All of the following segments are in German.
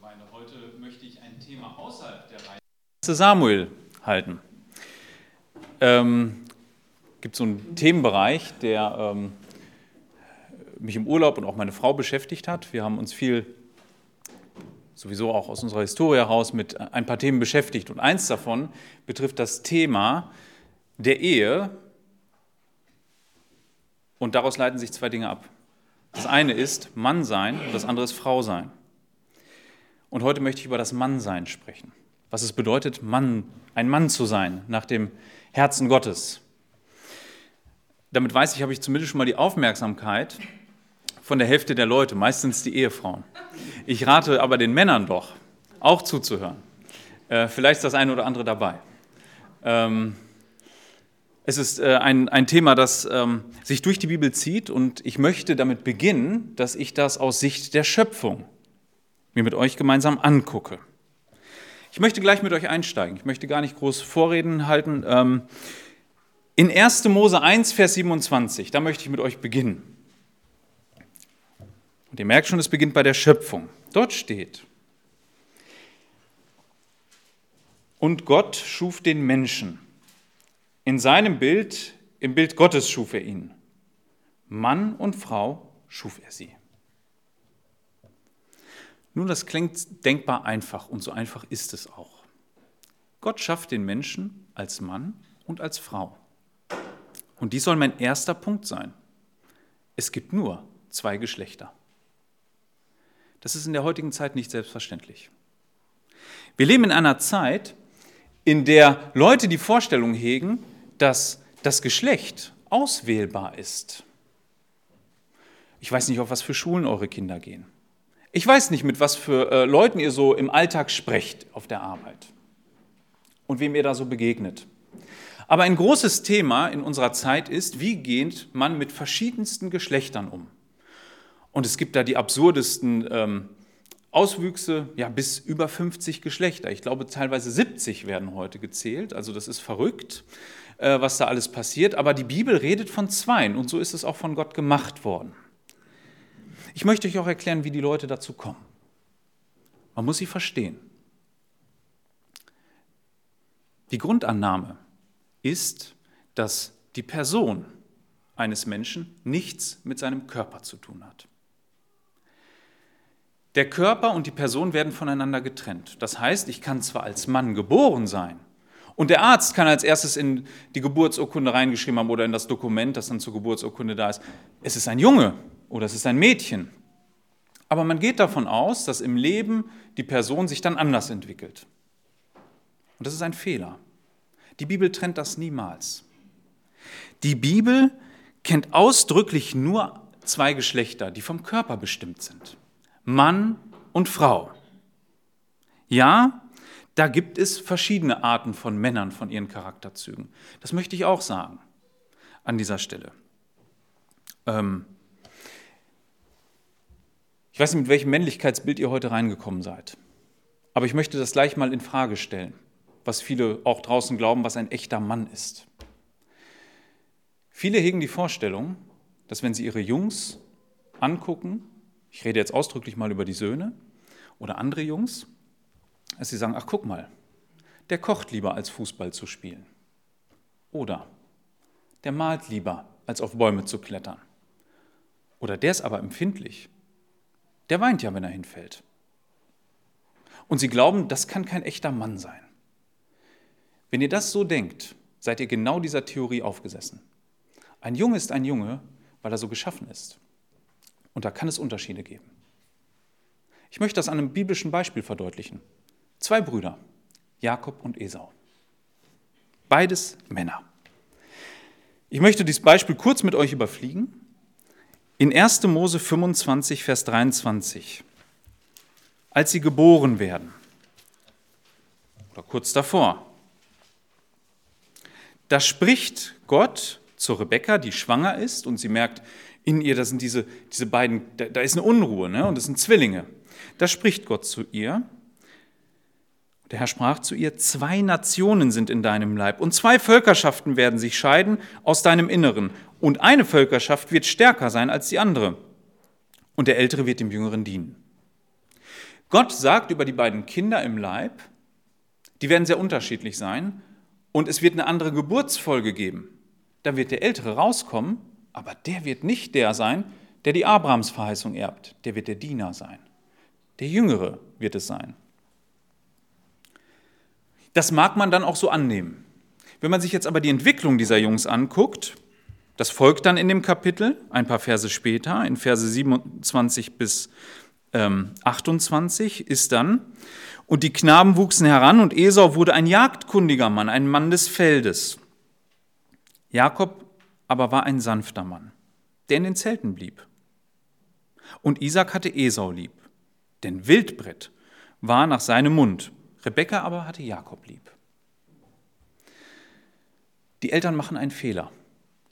Gemeinde. Heute möchte ich ein Thema außerhalb der Reihe Samuel halten. Ähm, gibt so einen Themenbereich, der ähm, mich im Urlaub und auch meine Frau beschäftigt hat. Wir haben uns viel sowieso auch aus unserer Historie heraus mit ein paar Themen beschäftigt. Und eins davon betrifft das Thema der Ehe. Und daraus leiten sich zwei Dinge ab. Das eine ist Mann sein und das andere ist Frau sein. Und heute möchte ich über das Mannsein sprechen. Was es bedeutet, Mann, ein Mann zu sein nach dem Herzen Gottes. Damit weiß ich, habe ich zumindest schon mal die Aufmerksamkeit von der Hälfte der Leute, meistens die Ehefrauen. Ich rate aber den Männern doch, auch zuzuhören. Äh, vielleicht ist das eine oder andere dabei. Ähm, es ist äh, ein, ein Thema, das ähm, sich durch die Bibel zieht und ich möchte damit beginnen, dass ich das aus Sicht der Schöpfung mir mit euch gemeinsam angucke. Ich möchte gleich mit euch einsteigen. Ich möchte gar nicht groß Vorreden halten. Ähm, in 1. Mose 1, Vers 27, da möchte ich mit euch beginnen. Und ihr merkt schon, es beginnt bei der Schöpfung. Dort steht, und Gott schuf den Menschen. In seinem Bild, im Bild Gottes schuf er ihn. Mann und Frau schuf er sie. Nun, das klingt denkbar einfach und so einfach ist es auch. Gott schafft den Menschen als Mann und als Frau. Und dies soll mein erster Punkt sein. Es gibt nur zwei Geschlechter. Das ist in der heutigen Zeit nicht selbstverständlich. Wir leben in einer Zeit, in der Leute die Vorstellung hegen, dass das Geschlecht auswählbar ist. Ich weiß nicht, auf was für Schulen eure Kinder gehen. Ich weiß nicht, mit was für äh, Leuten ihr so im Alltag sprecht auf der Arbeit und wem ihr da so begegnet. Aber ein großes Thema in unserer Zeit ist, wie geht man mit verschiedensten Geschlechtern um? Und es gibt da die absurdesten ähm, Auswüchse, ja, bis über 50 Geschlechter. Ich glaube, teilweise 70 werden heute gezählt. Also das ist verrückt, äh, was da alles passiert. Aber die Bibel redet von Zweien und so ist es auch von Gott gemacht worden. Ich möchte euch auch erklären, wie die Leute dazu kommen. Man muss sie verstehen. Die Grundannahme ist, dass die Person eines Menschen nichts mit seinem Körper zu tun hat. Der Körper und die Person werden voneinander getrennt. Das heißt, ich kann zwar als Mann geboren sein und der Arzt kann als erstes in die Geburtsurkunde reingeschrieben haben oder in das Dokument, das dann zur Geburtsurkunde da ist, es ist ein Junge oder es ist ein Mädchen. Aber man geht davon aus, dass im Leben die Person sich dann anders entwickelt. Und das ist ein Fehler. Die Bibel trennt das niemals. Die Bibel kennt ausdrücklich nur zwei Geschlechter, die vom Körper bestimmt sind. Mann und Frau. Ja, da gibt es verschiedene Arten von Männern, von ihren Charakterzügen. Das möchte ich auch sagen an dieser Stelle. Ähm, ich weiß nicht, mit welchem Männlichkeitsbild ihr heute reingekommen seid. Aber ich möchte das gleich mal in Frage stellen, was viele auch draußen glauben, was ein echter Mann ist. Viele hegen die Vorstellung, dass wenn sie ihre Jungs angucken, ich rede jetzt ausdrücklich mal über die Söhne oder andere Jungs, dass sie sagen, ach guck mal, der kocht lieber als Fußball zu spielen. Oder der malt lieber als auf Bäume zu klettern. Oder der ist aber empfindlich der weint ja, wenn er hinfällt. Und sie glauben, das kann kein echter Mann sein. Wenn ihr das so denkt, seid ihr genau dieser Theorie aufgesessen. Ein Junge ist ein Junge, weil er so geschaffen ist. Und da kann es Unterschiede geben. Ich möchte das an einem biblischen Beispiel verdeutlichen. Zwei Brüder, Jakob und Esau. Beides Männer. Ich möchte dieses Beispiel kurz mit euch überfliegen in 1. Mose 25, Vers 23, als sie geboren werden, oder kurz davor, da spricht Gott zu Rebekka, die schwanger ist, und sie merkt, in ihr, da sind diese, diese beiden, da, da ist eine Unruhe, ne? und das sind Zwillinge. Da spricht Gott zu ihr. Der Herr sprach zu ihr, zwei Nationen sind in deinem Leib und zwei Völkerschaften werden sich scheiden aus deinem Inneren und eine Völkerschaft wird stärker sein als die andere und der Ältere wird dem Jüngeren dienen. Gott sagt über die beiden Kinder im Leib, die werden sehr unterschiedlich sein und es wird eine andere Geburtsfolge geben. Da wird der Ältere rauskommen, aber der wird nicht der sein, der die Abrahams-Verheißung erbt. Der wird der Diener sein. Der Jüngere wird es sein. Das mag man dann auch so annehmen. Wenn man sich jetzt aber die Entwicklung dieser Jungs anguckt, das folgt dann in dem Kapitel, ein paar Verse später, in Verse 27 bis ähm, 28, ist dann, und die Knaben wuchsen heran und Esau wurde ein jagdkundiger Mann, ein Mann des Feldes. Jakob aber war ein sanfter Mann, der in den Zelten blieb. Und Isaac hatte Esau lieb, denn Wildbrett war nach seinem Mund. Rebekka aber hatte Jakob lieb. Die Eltern machen einen Fehler.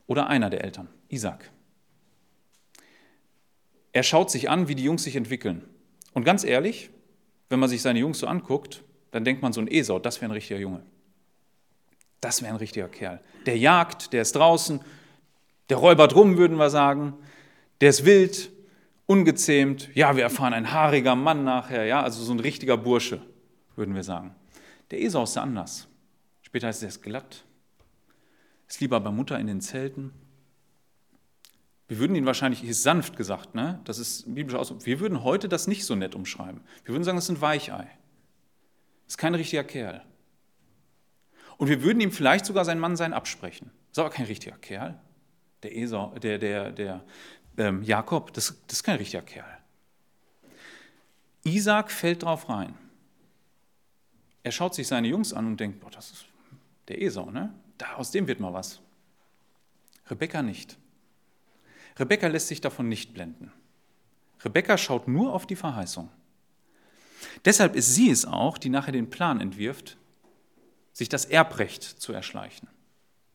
Oder einer der Eltern, Isaac. Er schaut sich an, wie die Jungs sich entwickeln. Und ganz ehrlich, wenn man sich seine Jungs so anguckt, dann denkt man so ein Esau, das wäre ein richtiger Junge. Das wäre ein richtiger Kerl. Der jagt, der ist draußen, der räubert rum, würden wir sagen. Der ist wild, ungezähmt. Ja, wir erfahren ein haariger Mann nachher, ja, also so ein richtiger Bursche, würden wir sagen. Der Esau ist anders. Später heißt es, er ist glatt, ist lieber bei Mutter in den Zelten. Wir würden ihn wahrscheinlich, hier ist sanft gesagt, ne? das ist ein biblischer Ausdruck, wir würden heute das nicht so nett umschreiben. Wir würden sagen, das ist ein Weichei. Das ist kein richtiger Kerl. Und wir würden ihm vielleicht sogar sein Mann sein absprechen. Das ist aber kein richtiger Kerl. Der, Esau, der, der, der ähm, Jakob, das, das ist kein richtiger Kerl. Isaac fällt drauf rein. Er schaut sich seine Jungs an und denkt, boah, das ist der Esau, ne? Da, aus dem wird mal was. Rebekka nicht. Rebekka lässt sich davon nicht blenden. Rebekka schaut nur auf die Verheißung. Deshalb ist sie es auch, die nachher den Plan entwirft, sich das Erbrecht zu erschleichen.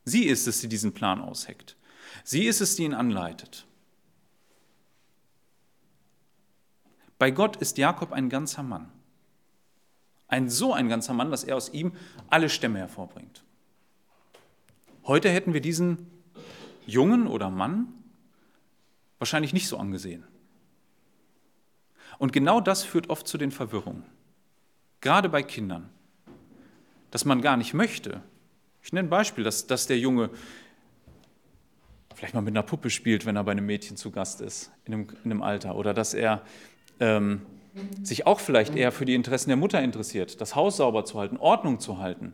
Sie ist es, die diesen Plan ausheckt. Sie ist es, die ihn anleitet. Bei Gott ist Jakob ein ganzer Mann. Ein so ein ganzer Mann, dass er aus ihm alle Stämme hervorbringt. Heute hätten wir diesen Jungen oder Mann wahrscheinlich nicht so angesehen. Und genau das führt oft zu den Verwirrungen. Gerade bei Kindern. Dass man gar nicht möchte. Ich nenne ein Beispiel, dass, dass der Junge vielleicht mal mit einer Puppe spielt, wenn er bei einem Mädchen zu Gast ist, in einem, in einem Alter. Oder dass er ähm, sich auch vielleicht eher für die Interessen der Mutter interessiert, das Haus sauber zu halten, Ordnung zu halten.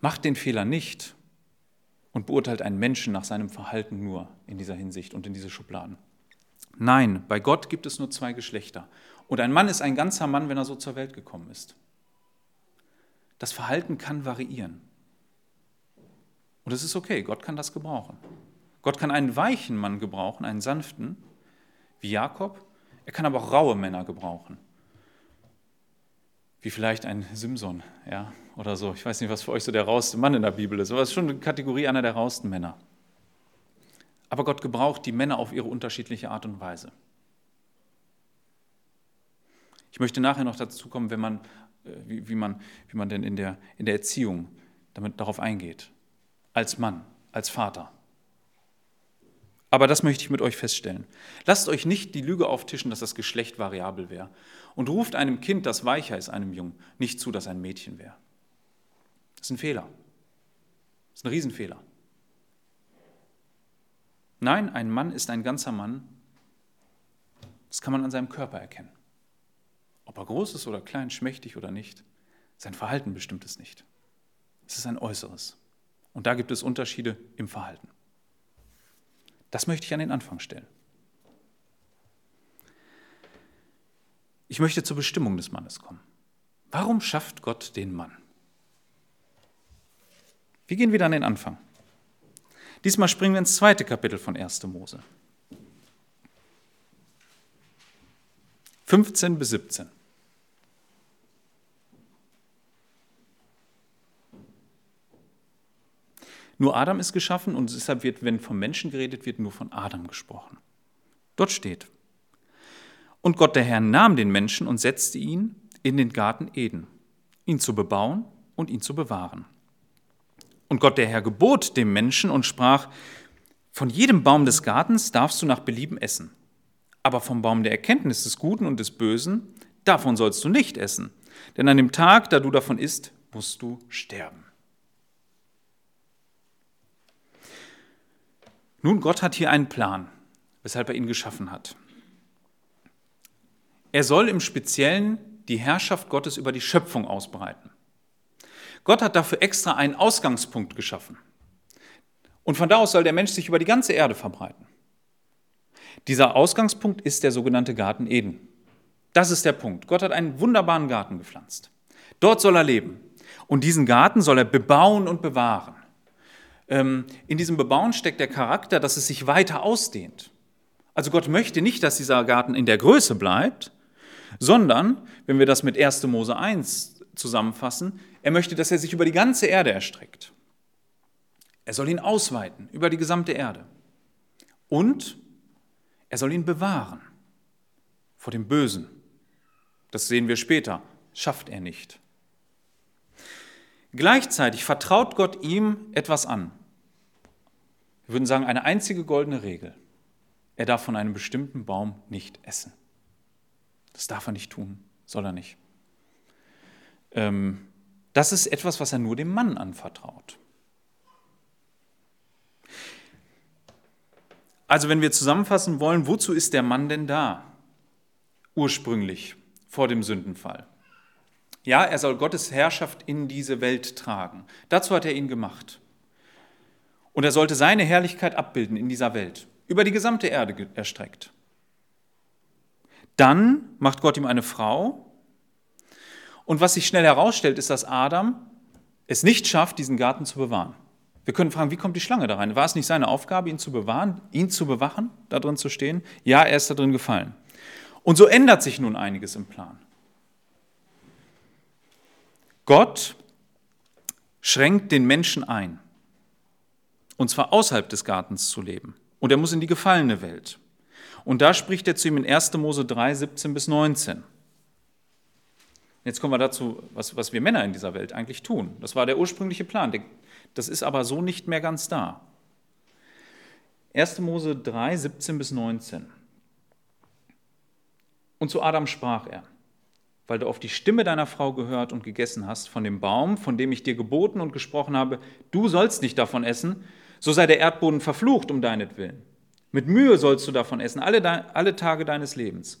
Macht den Fehler nicht und beurteilt einen Menschen nach seinem Verhalten nur in dieser Hinsicht und in diese Schubladen. Nein, bei Gott gibt es nur zwei Geschlechter. Und ein Mann ist ein ganzer Mann, wenn er so zur Welt gekommen ist. Das Verhalten kann variieren. Und es ist okay, Gott kann das gebrauchen. Gott kann einen weichen Mann gebrauchen, einen sanften, wie Jakob. Er kann aber auch raue Männer gebrauchen. Wie vielleicht ein Simson, ja, oder so. Ich weiß nicht, was für euch so der rauste Mann in der Bibel ist, aber es ist schon eine Kategorie einer der rausten Männer. Aber Gott gebraucht die Männer auf ihre unterschiedliche Art und Weise. Ich möchte nachher noch dazu kommen, wenn man, äh, wie, wie, man, wie man denn in der, in der Erziehung damit darauf eingeht. Als Mann, als Vater. Aber das möchte ich mit euch feststellen. Lasst euch nicht die Lüge auftischen, dass das Geschlecht variabel wäre. Und ruft einem Kind, das weicher ist, einem Jungen, nicht zu, dass ein Mädchen wäre. Das ist ein Fehler. Das ist ein Riesenfehler. Nein, ein Mann ist ein ganzer Mann. Das kann man an seinem Körper erkennen. Ob er groß ist oder klein, schmächtig oder nicht, sein Verhalten bestimmt es nicht. Es ist ein Äußeres. Und da gibt es Unterschiede im Verhalten. Das möchte ich an den Anfang stellen. Ich möchte zur Bestimmung des Mannes kommen. Warum schafft Gott den Mann? Wir gehen wieder an den Anfang. Diesmal springen wir ins zweite Kapitel von 1. Mose. 15 bis 17. Nur Adam ist geschaffen und deshalb wird, wenn vom Menschen geredet wird, nur von Adam gesprochen. Dort steht, und Gott der Herr nahm den Menschen und setzte ihn in den Garten Eden, ihn zu bebauen und ihn zu bewahren. Und Gott der Herr gebot dem Menschen und sprach, von jedem Baum des Gartens darfst du nach Belieben essen, Aber vom Baum der Erkenntnis des Guten und des Bösen, davon sollst du nicht essen. Denn an dem Tag, da du davon isst, musst du sterben. Nun, Gott hat hier einen Plan, weshalb er ihn geschaffen hat. Er soll im Speziellen die Herrschaft Gottes über die Schöpfung ausbreiten. Gott hat dafür extra einen Ausgangspunkt geschaffen. Und von da aus soll der Mensch sich über die ganze Erde verbreiten. Dieser Ausgangspunkt ist der sogenannte Garten Eden. Das ist der Punkt. Gott hat einen wunderbaren Garten gepflanzt. Dort soll er leben. Und diesen Garten soll er bebauen und bewahren. Ähm, in diesem Bebauen steckt der Charakter, dass es sich weiter ausdehnt. Also Gott möchte nicht, dass dieser Garten in der Größe bleibt, sondern, wenn wir das mit 1. Mose 1 zusammenfassen, er möchte, dass er sich über die ganze Erde erstreckt. Er soll ihn ausweiten über die gesamte Erde. Und er soll ihn bewahren vor dem Bösen. Das sehen wir später. Schafft er nicht. Gleichzeitig vertraut Gott ihm etwas an. Wir würden sagen, eine einzige goldene Regel. Er darf von einem bestimmten Baum nicht essen. Das darf er nicht tun, soll er nicht. Ähm, das ist etwas, was er nur dem Mann anvertraut. Also wenn wir zusammenfassen wollen, wozu ist der Mann denn da? Ursprünglich, vor dem Sündenfall. Ja, er soll Gottes Herrschaft in diese Welt tragen. Dazu hat er ihn gemacht. Und er sollte seine Herrlichkeit abbilden in dieser Welt, über die gesamte Erde erstreckt. Dann macht Gott ihm eine Frau. Und was sich schnell herausstellt, ist, dass Adam es nicht schafft, diesen Garten zu bewahren. Wir können fragen, wie kommt die Schlange da rein? War es nicht seine Aufgabe, ihn zu bewahren, ihn zu bewachen, da drin zu stehen? Ja, er ist da drin gefallen. Und so ändert sich nun einiges im Plan. Gott schränkt den Menschen ein, und zwar außerhalb des Gartens zu leben. Und er muss in die gefallene Welt. Und da spricht er zu ihm in 1. Mose 3, 17 bis 19. Jetzt kommen wir dazu, was, was wir Männer in dieser Welt eigentlich tun. Das war der ursprüngliche Plan. Das ist aber so nicht mehr ganz da. 1. Mose 3, 17 bis 19. Und zu Adam sprach er, weil du auf die Stimme deiner Frau gehört und gegessen hast von dem Baum, von dem ich dir geboten und gesprochen habe, du sollst nicht davon essen, so sei der Erdboden verflucht um deinetwillen. Mit Mühe sollst du davon essen, alle, alle Tage deines Lebens.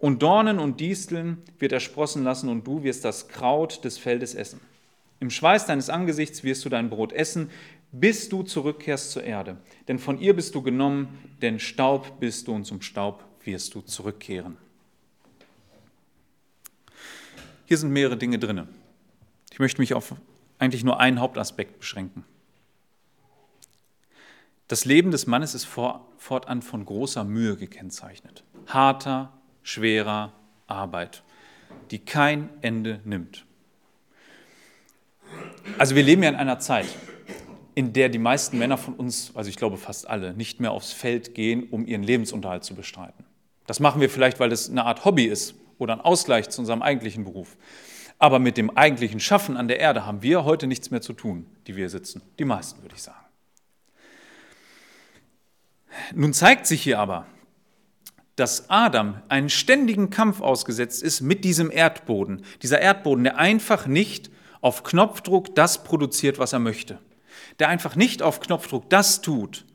Und Dornen und Disteln wird er sprossen lassen, und du wirst das Kraut des Feldes essen. Im Schweiß deines Angesichts wirst du dein Brot essen, bis du zurückkehrst zur Erde. Denn von ihr bist du genommen, denn Staub bist du und zum Staub wirst du zurückkehren. Hier sind mehrere Dinge drin. Ich möchte mich auf eigentlich nur einen Hauptaspekt beschränken. Das Leben des Mannes ist fortan von großer Mühe gekennzeichnet. Harter, schwerer Arbeit, die kein Ende nimmt. Also wir leben ja in einer Zeit, in der die meisten Männer von uns, also ich glaube fast alle, nicht mehr aufs Feld gehen, um ihren Lebensunterhalt zu bestreiten. Das machen wir vielleicht, weil das eine Art Hobby ist oder ein Ausgleich zu unserem eigentlichen Beruf. Aber mit dem eigentlichen Schaffen an der Erde haben wir heute nichts mehr zu tun, die wir sitzen. Die meisten, würde ich sagen. Nun zeigt sich hier aber, dass Adam einen ständigen Kampf ausgesetzt ist mit diesem Erdboden. Dieser Erdboden, der einfach nicht auf Knopfdruck das produziert, was er möchte. Der einfach nicht auf Knopfdruck das tut,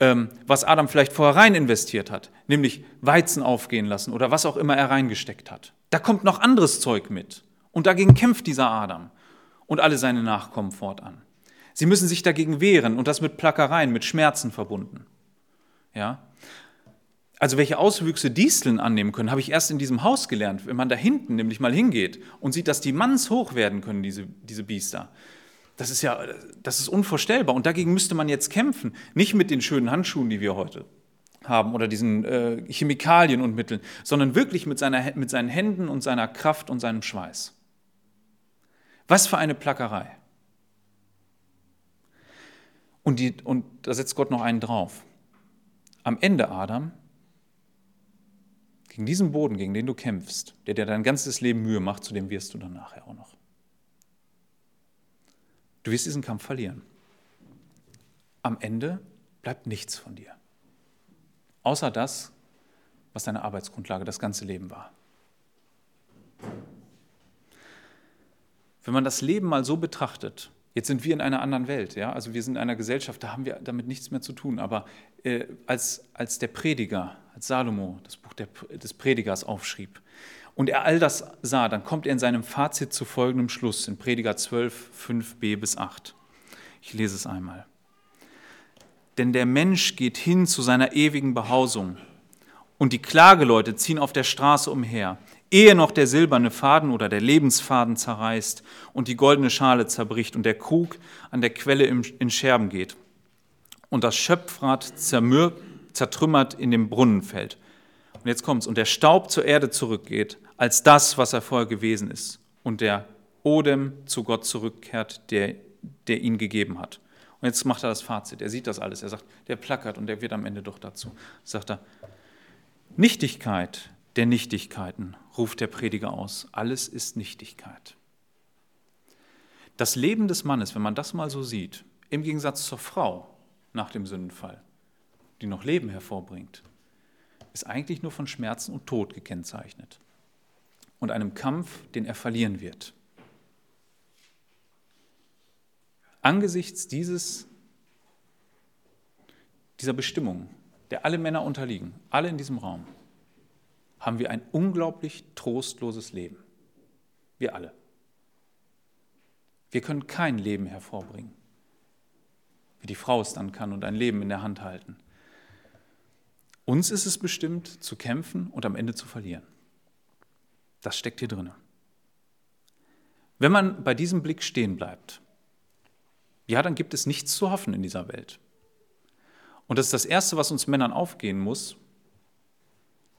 ähm, was Adam vielleicht vorher rein investiert hat, nämlich Weizen aufgehen lassen oder was auch immer er reingesteckt hat. Da kommt noch anderes Zeug mit. Und dagegen kämpft dieser Adam und alle seine Nachkommen fortan. Sie müssen sich dagegen wehren und das mit Plackereien, mit Schmerzen verbunden. Ja? Also welche Auswüchse Disteln annehmen können, habe ich erst in diesem Haus gelernt, wenn man da hinten nämlich mal hingeht und sieht, dass die mannshoch werden können, diese, diese Biester. Das ist ja, das ist unvorstellbar. Und dagegen müsste man jetzt kämpfen. Nicht mit den schönen Handschuhen, die wir heute haben oder diesen äh, Chemikalien und Mitteln, sondern wirklich mit, seiner, mit seinen Händen und seiner Kraft und seinem Schweiß. Was für eine Plackerei. Und, die, und da setzt Gott noch einen drauf. Am Ende, Adam, gegen diesen Boden, gegen den du kämpfst, der dir dein ganzes Leben Mühe macht, zu dem wirst du dann nachher auch noch. Du wirst diesen Kampf verlieren. Am Ende bleibt nichts von dir. Außer das, was deine Arbeitsgrundlage das ganze Leben war. Wenn man das Leben mal so betrachtet, jetzt sind wir in einer anderen Welt, ja, also wir sind in einer Gesellschaft, da haben wir damit nichts mehr zu tun, aber äh, als, als der Prediger, als Salomo das Buch der, des Predigers aufschrieb und er all das sah, dann kommt er in seinem Fazit zu folgendem Schluss in Prediger 12, 5b bis 8. Ich lese es einmal. Denn der Mensch geht hin zu seiner ewigen Behausung und die Klageleute ziehen auf der Straße umher ehe noch der silberne Faden oder der Lebensfaden zerreißt und die goldene Schale zerbricht und der Krug an der Quelle in Scherben geht und das Schöpfrad zertrümmert in den Brunnen fällt. Und jetzt kommt's und der Staub zur Erde zurückgeht als das, was er vorher gewesen ist und der Odem zu Gott zurückkehrt, der, der ihn gegeben hat. Und jetzt macht er das Fazit. Er sieht das alles. Er sagt, der plackert und der wird am Ende doch dazu. Sagt er, Nichtigkeit der Nichtigkeiten, ruft der Prediger aus. Alles ist Nichtigkeit. Das Leben des Mannes, wenn man das mal so sieht, im Gegensatz zur Frau nach dem Sündenfall, die noch Leben hervorbringt, ist eigentlich nur von Schmerzen und Tod gekennzeichnet und einem Kampf, den er verlieren wird. Angesichts dieses, dieser Bestimmung, der alle Männer unterliegen, alle in diesem Raum, haben wir ein unglaublich trostloses Leben. Wir alle. Wir können kein Leben hervorbringen, wie die Frau es dann kann und ein Leben in der Hand halten. Uns ist es bestimmt, zu kämpfen und am Ende zu verlieren. Das steckt hier drin. Wenn man bei diesem Blick stehen bleibt, ja, dann gibt es nichts zu hoffen in dieser Welt. Und das ist das Erste, was uns Männern aufgehen muss,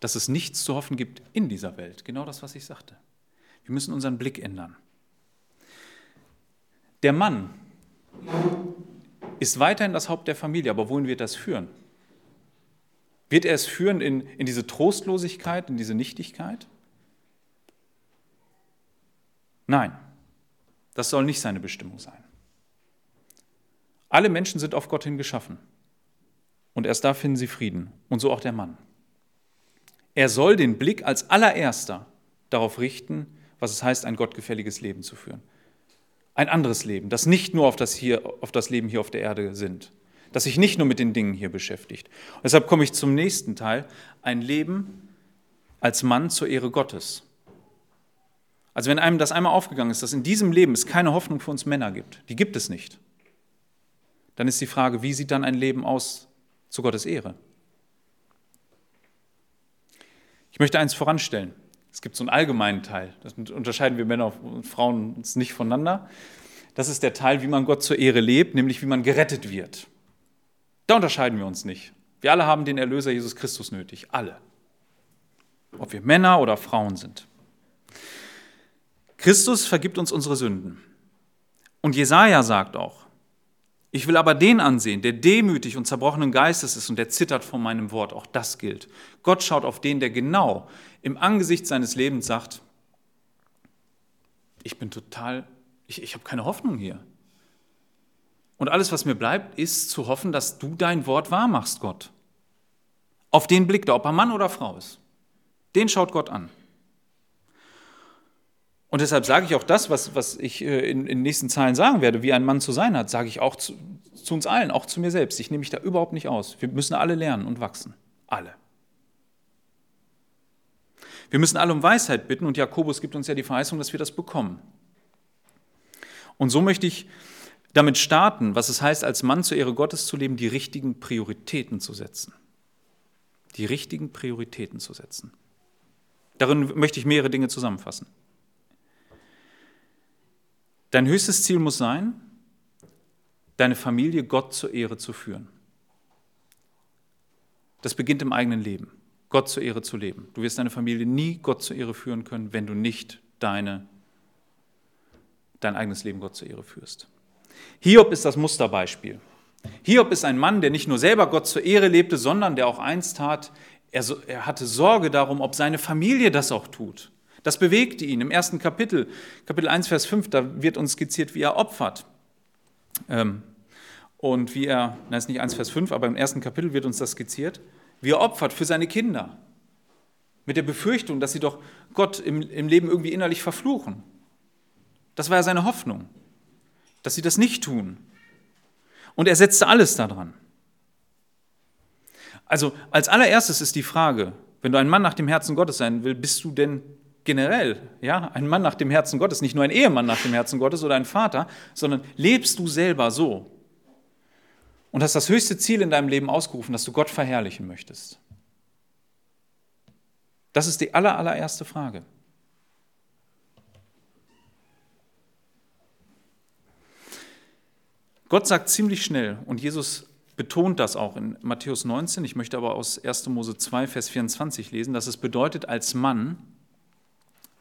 dass es nichts zu hoffen gibt in dieser Welt. Genau das, was ich sagte. Wir müssen unseren Blick ändern. Der Mann ist weiterhin das Haupt der Familie, aber wohin wird das führen? Wird er es führen in, in diese Trostlosigkeit, in diese Nichtigkeit? Nein, das soll nicht seine Bestimmung sein. Alle Menschen sind auf Gott hin geschaffen. Und erst da finden sie Frieden. Und so auch der Mann. Er soll den Blick als allererster darauf richten, was es heißt, ein gottgefälliges Leben zu führen. Ein anderes Leben, das nicht nur auf das, hier, auf das Leben hier auf der Erde sind, das sich nicht nur mit den Dingen hier beschäftigt. Und deshalb komme ich zum nächsten Teil, ein Leben als Mann zur Ehre Gottes. Also wenn einem das einmal aufgegangen ist, dass in diesem Leben es keine Hoffnung für uns Männer gibt, die gibt es nicht, dann ist die Frage, wie sieht dann ein Leben aus zu Gottes Ehre? Ich möchte eins voranstellen. Es gibt so einen allgemeinen Teil. Das unterscheiden wir Männer und Frauen uns nicht voneinander. Das ist der Teil, wie man Gott zur Ehre lebt, nämlich wie man gerettet wird. Da unterscheiden wir uns nicht. Wir alle haben den Erlöser Jesus Christus nötig. Alle. Ob wir Männer oder Frauen sind. Christus vergibt uns unsere Sünden. Und Jesaja sagt auch, ich will aber den ansehen, der demütig und zerbrochenen Geistes ist und der zittert vor meinem Wort. Auch das gilt. Gott schaut auf den, der genau im Angesicht seines Lebens sagt, ich bin total, ich, ich habe keine Hoffnung hier. Und alles, was mir bleibt, ist zu hoffen, dass du dein Wort wahr machst, Gott. Auf den blickt er, ob er Mann oder Frau ist. Den schaut Gott an. Und deshalb sage ich auch das, was, was ich äh, in, den nächsten Zahlen sagen werde, wie ein Mann zu sein hat, sage ich auch zu, zu uns allen, auch zu mir selbst. Ich nehme mich da überhaupt nicht aus. Wir müssen alle lernen und wachsen. Alle. Wir müssen alle um Weisheit bitten und Jakobus gibt uns ja die Verheißung, dass wir das bekommen. Und so möchte ich damit starten, was es heißt, als Mann zur Ehre Gottes zu leben, die richtigen Prioritäten zu setzen. Die richtigen Prioritäten zu setzen. Darin möchte ich mehrere Dinge zusammenfassen. Dein höchstes Ziel muss sein, deine Familie Gott zur Ehre zu führen. Das beginnt im eigenen Leben, Gott zur Ehre zu leben. Du wirst deine Familie nie Gott zur Ehre führen können, wenn du nicht deine, dein eigenes Leben Gott zur Ehre führst. Hiob ist das Musterbeispiel. Hiob ist ein Mann, der nicht nur selber Gott zur Ehre lebte, sondern der auch eins tat, er, er hatte Sorge darum, ob seine Familie das auch tut. Das bewegte ihn. Im ersten Kapitel, Kapitel 1, Vers 5, da wird uns skizziert, wie er opfert. Ähm, und wie er, das ist nicht 1, Vers 5, aber im ersten Kapitel wird uns das skizziert, wie er opfert für seine Kinder. Mit der Befürchtung, dass sie doch Gott im, im Leben irgendwie innerlich verfluchen. Das war ja seine Hoffnung, dass sie das nicht tun. Und er setzte alles daran. Also als allererstes ist die Frage, wenn du ein Mann nach dem Herzen Gottes sein willst, bist du denn generell, ja, ein Mann nach dem Herzen Gottes, nicht nur ein Ehemann nach dem Herzen Gottes oder ein Vater, sondern lebst du selber so und hast das höchste Ziel in deinem Leben ausgerufen, dass du Gott verherrlichen möchtest. Das ist die aller, allererste Frage. Gott sagt ziemlich schnell, und Jesus betont das auch in Matthäus 19, ich möchte aber aus 1. Mose 2, Vers 24 lesen, dass es bedeutet, als Mann,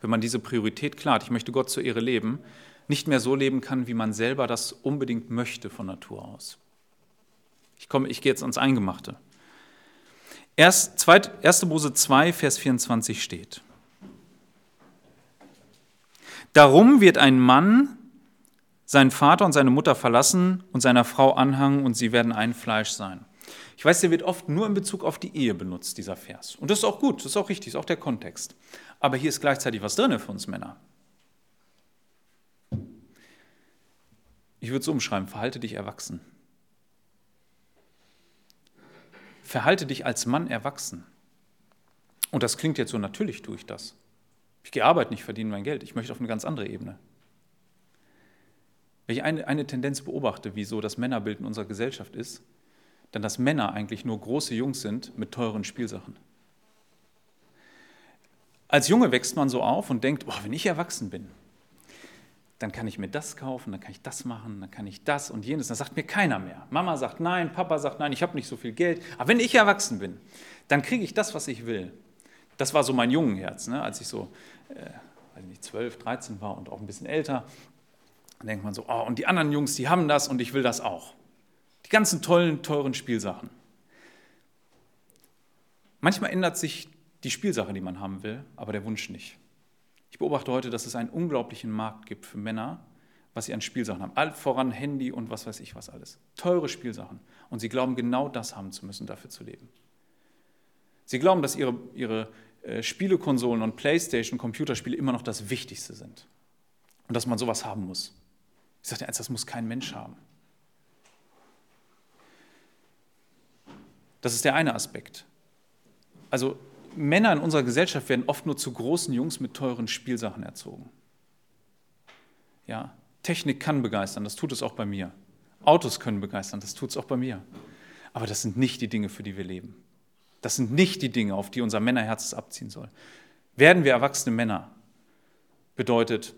wenn man diese Priorität klar hat, ich möchte Gott zur Ehre leben, nicht mehr so leben kann, wie man selber das unbedingt möchte von Natur aus. Ich, komme, ich gehe jetzt ans Eingemachte. 1. Mose 2, Vers 24 steht. Darum wird ein Mann seinen Vater und seine Mutter verlassen und seiner Frau anhangen und sie werden ein Fleisch sein. Ich weiß, der wird oft nur in Bezug auf die Ehe benutzt, dieser Vers. Und das ist auch gut, das ist auch richtig, das ist auch der Kontext. Aber hier ist gleichzeitig was drin für uns Männer. Ich würde es umschreiben, verhalte dich erwachsen. Verhalte dich als Mann erwachsen. Und das klingt jetzt so, natürlich tue ich das. Ich gehe arbeiten, ich verdiene mein Geld. Ich möchte auf eine ganz andere Ebene. Wenn ich eine, eine Tendenz beobachte, wie so das Männerbild in unserer Gesellschaft ist, dann dass Männer eigentlich nur große Jungs sind mit teuren Spielsachen. Als Junge wächst man so auf und denkt, boah, wenn ich erwachsen bin, dann kann ich mir das kaufen, dann kann ich das machen, dann kann ich das und jenes. Dann sagt mir keiner mehr. Mama sagt nein, Papa sagt nein, ich habe nicht so viel Geld. Aber wenn ich erwachsen bin, dann kriege ich das, was ich will. Das war so mein Jungenherz, ne? als ich so äh, nicht, 12, 13 war und auch ein bisschen älter. Dann denkt man so, oh, und die anderen Jungs, die haben das und ich will das auch. Ganzen tollen, teuren Spielsachen. Manchmal ändert sich die Spielsache, die man haben will, aber der Wunsch nicht. Ich beobachte heute, dass es einen unglaublichen Markt gibt für Männer, was sie an Spielsachen haben. All voran Handy und was weiß ich was alles. Teure Spielsachen. Und sie glauben, genau das haben zu müssen, dafür zu leben. Sie glauben, dass ihre, ihre äh, Spielekonsolen und Playstation, Computerspiele immer noch das Wichtigste sind. Und dass man sowas haben muss. Ich sagte, das muss kein Mensch haben. Das ist der eine Aspekt. Also Männer in unserer Gesellschaft werden oft nur zu großen Jungs mit teuren Spielsachen erzogen. Ja, Technik kann begeistern, das tut es auch bei mir. Autos können begeistern, das tut es auch bei mir. Aber das sind nicht die Dinge, für die wir leben. Das sind nicht die Dinge, auf die unser Männerherz abziehen soll. Werden wir erwachsene Männer, bedeutet,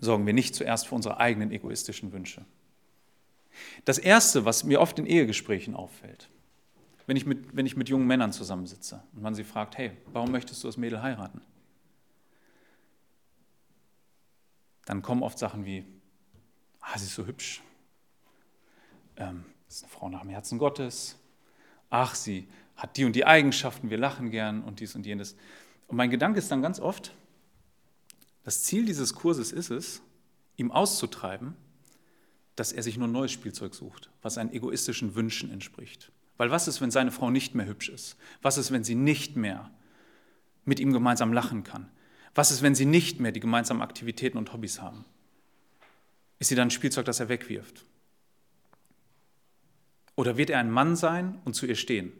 sorgen wir nicht zuerst für unsere eigenen egoistischen Wünsche. Das Erste, was mir oft in Ehegesprächen auffällt, wenn ich mit, wenn ich mit jungen Männern zusammensitze und man sie fragt, hey, warum möchtest du das Mädel heiraten? Dann kommen oft Sachen wie, ah, sie ist so hübsch, ähm, ist eine Frau nach dem Herzen Gottes, ach, sie hat die und die Eigenschaften, wir lachen gern und dies und jenes. Und mein Gedanke ist dann ganz oft, das Ziel dieses Kurses ist es, ihm auszutreiben, dass er sich nur neues Spielzeug sucht, was seinen egoistischen Wünschen entspricht. Weil was ist, wenn seine Frau nicht mehr hübsch ist? Was ist, wenn sie nicht mehr mit ihm gemeinsam lachen kann? Was ist, wenn sie nicht mehr die gemeinsamen Aktivitäten und Hobbys haben? Ist sie dann ein Spielzeug, das er wegwirft? Oder wird er ein Mann sein und zu ihr stehen?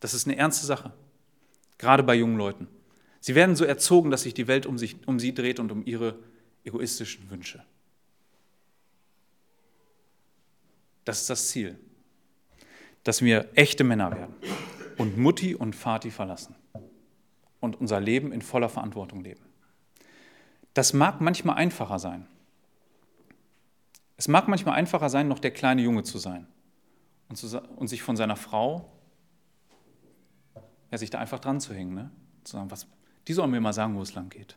Das ist eine ernste Sache gerade bei jungen Leuten. Sie werden so erzogen, dass sich die Welt um, sich, um sie dreht und um ihre egoistischen Wünsche. Das ist das Ziel, dass wir echte Männer werden und Mutti und Vati verlassen und unser Leben in voller Verantwortung leben. Das mag manchmal einfacher sein. Es mag manchmal einfacher sein, noch der kleine Junge zu sein und, zu, und sich von seiner Frau ja, sich da einfach dran zu hängen, ne? zu sagen, was, die sollen mir mal sagen, wo es lang geht.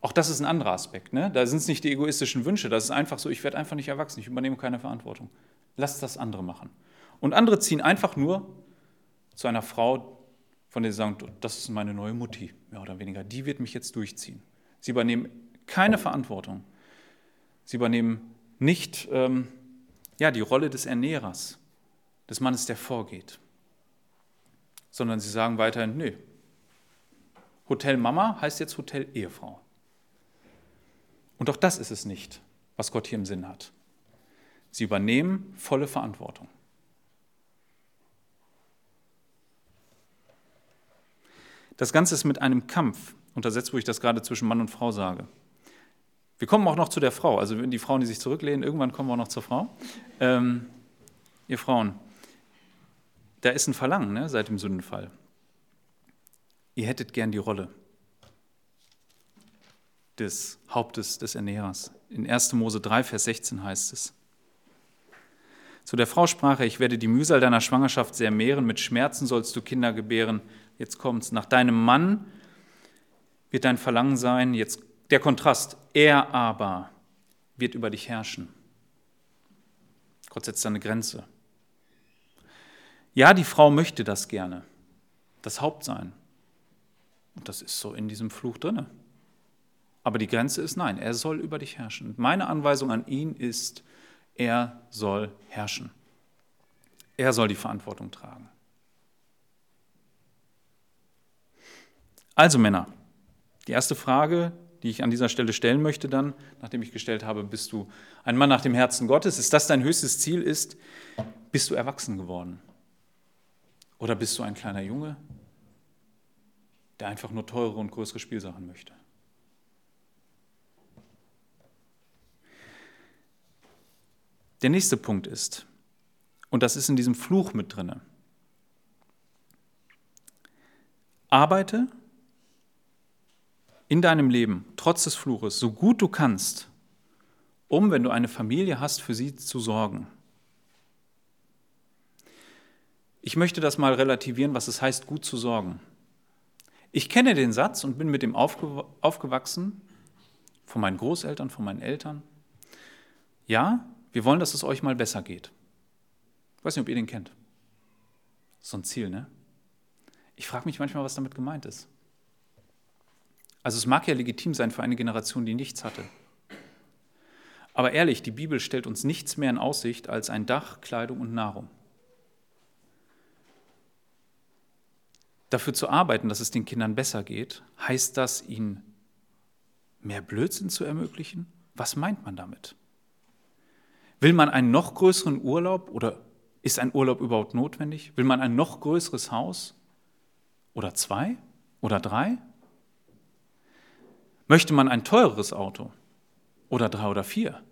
Auch das ist ein anderer Aspekt. Ne? Da sind es nicht die egoistischen Wünsche, das ist einfach so, ich werde einfach nicht erwachsen, ich übernehme keine Verantwortung. Lass das andere machen. Und andere ziehen einfach nur zu einer Frau, von der sie sagen, das ist meine neue Mutti, mehr oder weniger, die wird mich jetzt durchziehen. Sie übernehmen keine Verantwortung. Sie übernehmen nicht ähm, ja, die Rolle des Ernährers, des Mannes, der vorgeht. sondern sie sagen weiterhin, nö, Hotel Mama heißt jetzt Hotel Ehefrau. Und auch das ist es nicht, was Gott hier im Sinn hat. Sie übernehmen volle Verantwortung. Das Ganze ist mit einem Kampf untersetzt, wo ich das gerade zwischen Mann und Frau sage. Wir kommen auch noch zu der Frau, also die Frauen, die sich zurücklehnen, irgendwann kommen wir auch noch zur Frau. Ähm, ihr Frauen, da ist ein Verlangen ne, seit dem Sündenfall. Ihr hättet gern die Rolle des Hauptes des Ernährers. In 1. Mose 3, Vers 16 heißt es. Zu der Frau sprach er, ich werde die Mühsal deiner Schwangerschaft sehr mehren, mit Schmerzen sollst du Kinder gebären. Jetzt kommt's, nach deinem Mann wird dein Verlangen sein. Jetzt der Kontrast, er aber wird über dich herrschen. Gott setzt eine Grenze. Ja, die Frau möchte das gerne, das Haupt sein. Und das ist so in diesem Fluch drinne. Aber die Grenze ist nein, er soll über dich herrschen. Meine Anweisung an ihn ist, er soll herrschen. Er soll die Verantwortung tragen. Also Männer, die erste Frage, die ich an dieser Stelle stellen möchte dann, nachdem ich gestellt habe, bist du ein Mann nach dem Herzen Gottes? Ist das dein höchstes Ziel? Ist, bist du erwachsen geworden? Oder bist du ein kleiner Junge, der einfach nur teure und größere Spielsachen möchte? Der nächste Punkt ist, und das ist in diesem Fluch mit drinne, arbeite in deinem Leben, trotz des Fluches, so gut du kannst, um, wenn du eine Familie hast, für sie zu sorgen. Ich möchte das mal relativieren, was es heißt, gut zu sorgen. Ich kenne den Satz und bin mit dem aufgewachsen, von meinen Großeltern, von meinen Eltern. Ja, wir wollen, dass es euch mal besser geht. Ich weiß nicht, ob ihr den kennt. So ein Ziel, ne? Ich frage mich manchmal, was damit gemeint ist. Also es mag ja legitim sein für eine Generation, die nichts hatte. Aber ehrlich, die Bibel stellt uns nichts mehr in Aussicht als ein Dach, Kleidung und Nahrung. Dafür zu arbeiten, dass es den Kindern besser geht, heißt das, ihnen mehr Blödsinn zu ermöglichen? Was meint man damit? Will man einen noch größeren Urlaub oder ist ein Urlaub überhaupt notwendig? Will man ein noch größeres Haus oder zwei oder drei? Möchte man ein teureres Auto oder drei oder vier?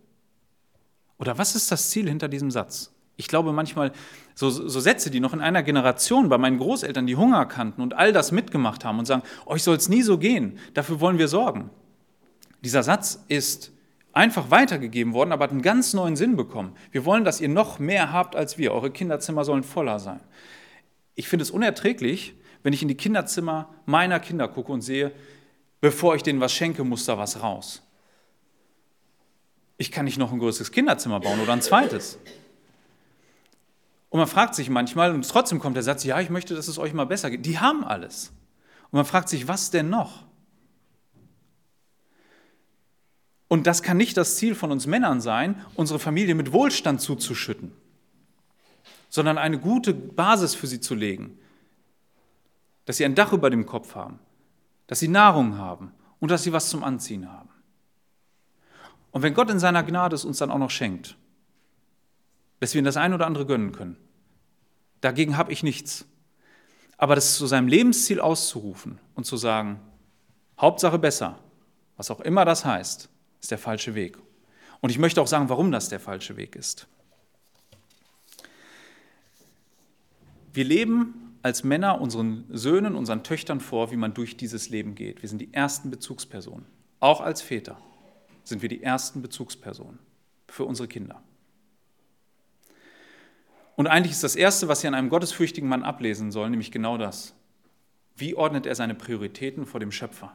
Oder was ist das Ziel hinter diesem Satz? Ich glaube manchmal, so, so, Sätze, die noch in einer Generation bei meinen Großeltern, die Hunger kannten und all das mitgemacht haben und sagen, euch soll es nie so gehen, dafür wollen wir sorgen. Dieser Satz ist einfach weitergegeben worden, aber hat einen ganz neuen Sinn bekommen. Wir wollen, dass ihr noch mehr habt als wir. Eure Kinderzimmer sollen voller sein. Ich finde es unerträglich, wenn ich in die Kinderzimmer meiner Kinder gucke und sehe, bevor ich denen was schenke, muss da was raus. Ich kann nicht noch ein größeres Kinderzimmer bauen oder ein zweites. Und man fragt sich manchmal, und trotzdem kommt der Satz, ja, ich möchte, dass es euch mal besser geht. Die haben alles. Und man fragt sich, was denn noch? Und das kann nicht das Ziel von uns Männern sein, unsere Familie mit Wohlstand zuzuschütten, sondern eine gute Basis für sie zu legen, dass sie ein Dach über dem Kopf haben, dass sie Nahrung haben und dass sie was zum Anziehen haben. Und wenn Gott in seiner Gnade es uns dann auch noch schenkt, dass wir ihm das ein oder andere gönnen können, dagegen habe ich nichts. Aber das zu seinem Lebensziel auszurufen und zu sagen, Hauptsache besser, was auch immer das heißt, ist der falsche Weg. Und ich möchte auch sagen, warum das der falsche Weg ist. Wir leben als Männer unseren Söhnen, unseren Töchtern vor, wie man durch dieses Leben geht. Wir sind die ersten Bezugspersonen. Auch als Väter sind wir die ersten Bezugspersonen für unsere Kinder. Und eigentlich ist das Erste, was Sie an einem gottesfürchtigen Mann ablesen sollen, nämlich genau das. Wie ordnet er seine Prioritäten vor dem Schöpfer?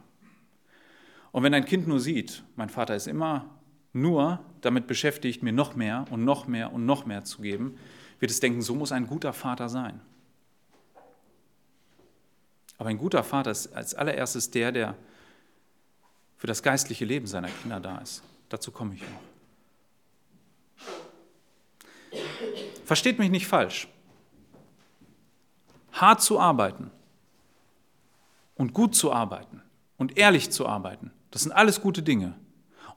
Und wenn ein Kind nur sieht, mein Vater ist immer nur damit beschäftigt, mir noch mehr und noch mehr und noch mehr zu geben, wird es denken, so muss ein guter Vater sein. Aber ein guter Vater ist als allererstes der, der für das geistliche Leben seiner Kinder da ist. Dazu komme ich noch. Versteht mich nicht falsch. hart zu arbeiten und gut zu arbeiten und ehrlich zu arbeiten, das sind alles gute Dinge.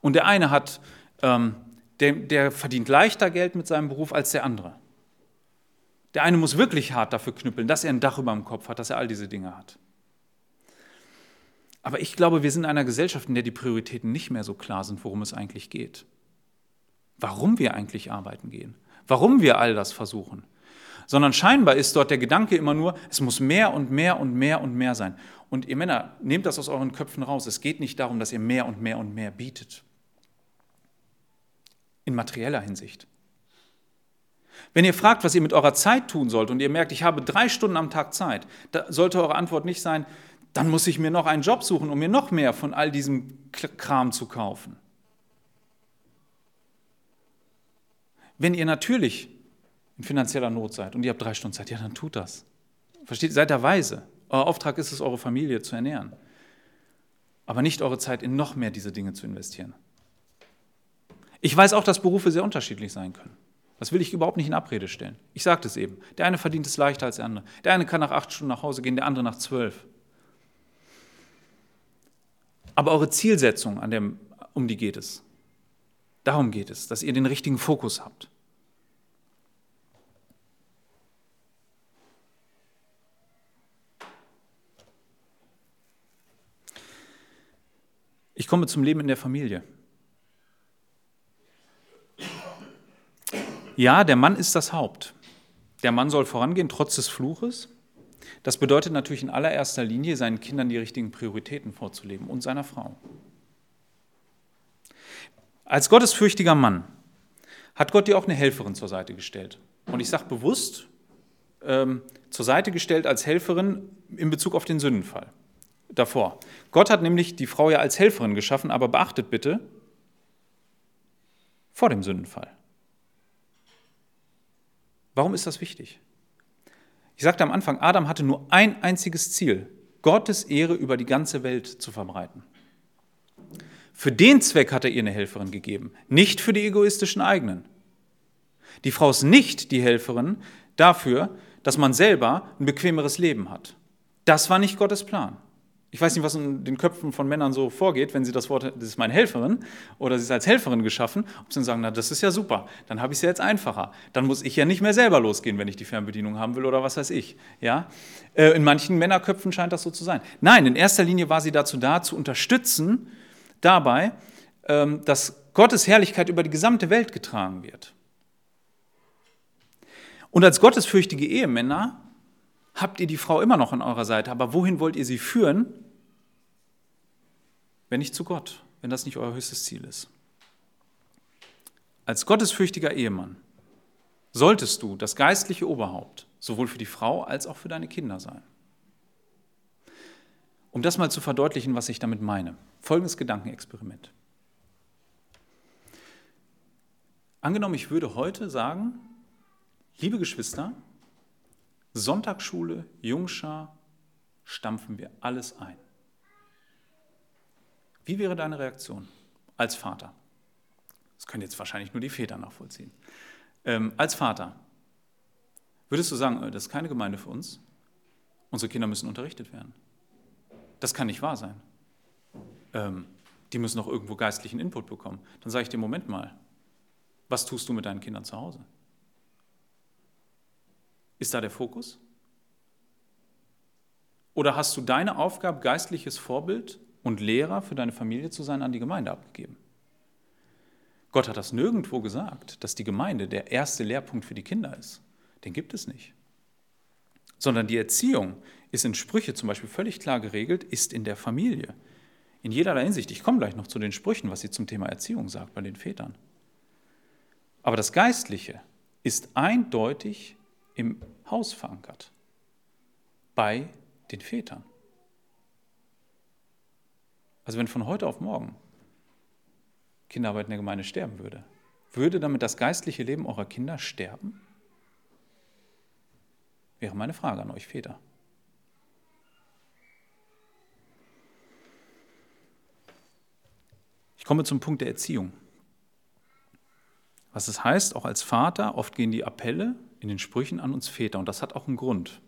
Und der eine hat, ähm, der, der verdient leichter Geld mit seinem Beruf als der andere. Der eine muss wirklich hart dafür knüppeln, dass er ein Dach über dem Kopf hat, dass er all diese Dinge hat. Aber ich glaube, wir sind in einer Gesellschaft, in der die Prioritäten nicht mehr so klar sind, worum es eigentlich geht. Warum wir eigentlich arbeiten gehen. Warum wir all das versuchen. Sondern scheinbar ist dort der Gedanke immer nur, es muss mehr und mehr und mehr und mehr sein. Und ihr Männer, nehmt das aus euren Köpfen raus. Es geht nicht darum, dass ihr mehr und mehr und mehr bietet. In materieller Hinsicht. Wenn ihr fragt, was ihr mit eurer Zeit tun sollt und ihr merkt, ich habe drei Stunden am Tag Zeit, da sollte eure Antwort nicht sein, dann muss ich mir noch einen Job suchen, um mir noch mehr von all diesem Kram zu kaufen. Wenn ihr natürlich in finanzieller Not seid und ihr habt drei Stunden Zeit, ja, dann tut das. Versteht, seid da weise. Euer Auftrag ist es, eure Familie zu ernähren. Aber nicht eure Zeit in noch mehr diese Dinge zu investieren. Ich weiß auch, dass Berufe sehr unterschiedlich sein können. Das will ich überhaupt nicht in Abrede stellen. Ich sagte es eben. Der eine verdient es leichter als der andere. Der eine kann nach acht Stunden nach Hause gehen, der andere nach zwölf. Aber eure Zielsetzung, an dem, um die geht es. Darum geht es, dass ihr den richtigen Fokus habt. Ich komme zum Leben in der Familie. Ja, der Mann ist das Haupt. Der Mann soll vorangehen, trotz des Fluches. Das bedeutet natürlich in allererster Linie, seinen Kindern die richtigen Prioritäten vorzuleben und seiner Frau. Als gottesfürchtiger Mann hat Gott dir auch eine Helferin zur Seite gestellt. Und ich sage bewusst, ähm, zur Seite gestellt als Helferin in Bezug auf den Sündenfall. Davor. Gott hat nämlich die Frau ja als Helferin geschaffen, aber beachtet bitte, vor dem Sündenfall. Warum ist das wichtig? Ich sagte am Anfang, Adam hatte nur ein einziges Ziel, Gottes Ehre über die ganze Welt zu verbreiten. Für den Zweck hat er ihr eine Helferin gegeben, nicht für die egoistischen eigenen. Die Frau ist nicht die Helferin dafür, dass man selber ein bequemeres Leben hat. Das war nicht Gottes Plan. Ich weiß nicht, was in den Köpfen von Männern so vorgeht, wenn sie das Wort, das ist meine Helferin oder sie ist als Helferin geschaffen, ob sie dann sagen, na, das ist ja super, dann habe ich es ja jetzt einfacher. Dann muss ich ja nicht mehr selber losgehen, wenn ich die Fernbedienung haben will oder was weiß ich. Ja? Äh, in manchen Männerköpfen scheint das so zu sein. Nein, in erster Linie war sie dazu da, zu unterstützen dabei, ähm, dass Gottes Herrlichkeit über die gesamte Welt getragen wird. Und als gottesfürchtige Ehemänner habt ihr die Frau immer noch an eurer Seite, aber wohin wollt ihr sie führen, wenn nicht zu Gott, wenn das nicht euer höchstes Ziel ist. Als gottesfürchtiger Ehemann solltest du das geistliche Oberhaupt sowohl für die Frau als auch für deine Kinder sein. Um das mal zu verdeutlichen, was ich damit meine. Folgendes Gedankenexperiment. Angenommen, ich würde heute sagen, liebe Geschwister, Sonntagsschule, Jungschar, stampfen wir alles ein. Wie wäre deine Reaktion als Vater? Das können jetzt wahrscheinlich nur die Väter nachvollziehen. Ähm, als Vater, würdest du sagen, äh, das ist keine Gemeinde für uns? Unsere Kinder müssen unterrichtet werden. Das kann nicht wahr sein. Ähm, die müssen noch irgendwo geistlichen Input bekommen. Dann sage ich dir, Moment mal, was tust du mit deinen Kindern zu Hause? Ist da der Fokus? Oder hast du deine Aufgabe, geistliches Vorbild und Lehrer für deine Familie zu sein, an die Gemeinde abgegeben. Gott hat das nirgendwo gesagt, dass die Gemeinde der erste Lehrpunkt für die Kinder ist. Den gibt es nicht. Sondern die Erziehung ist in Sprüche zum Beispiel völlig klar geregelt, ist in der Familie. In jederlei Hinsicht. Ich komme gleich noch zu den Sprüchen, was sie zum Thema Erziehung sagt bei den Vätern. Aber das Geistliche ist eindeutig im Haus verankert. Bei den Vätern. Also wenn von heute auf morgen Kinderarbeit in der Gemeinde sterben würde, würde damit das geistliche Leben eurer Kinder sterben? Wäre meine Frage an euch Väter. Ich komme zum Punkt der Erziehung. Was es heißt, auch als Vater, oft gehen die Appelle in den Sprüchen an uns Väter und das hat auch einen Grund.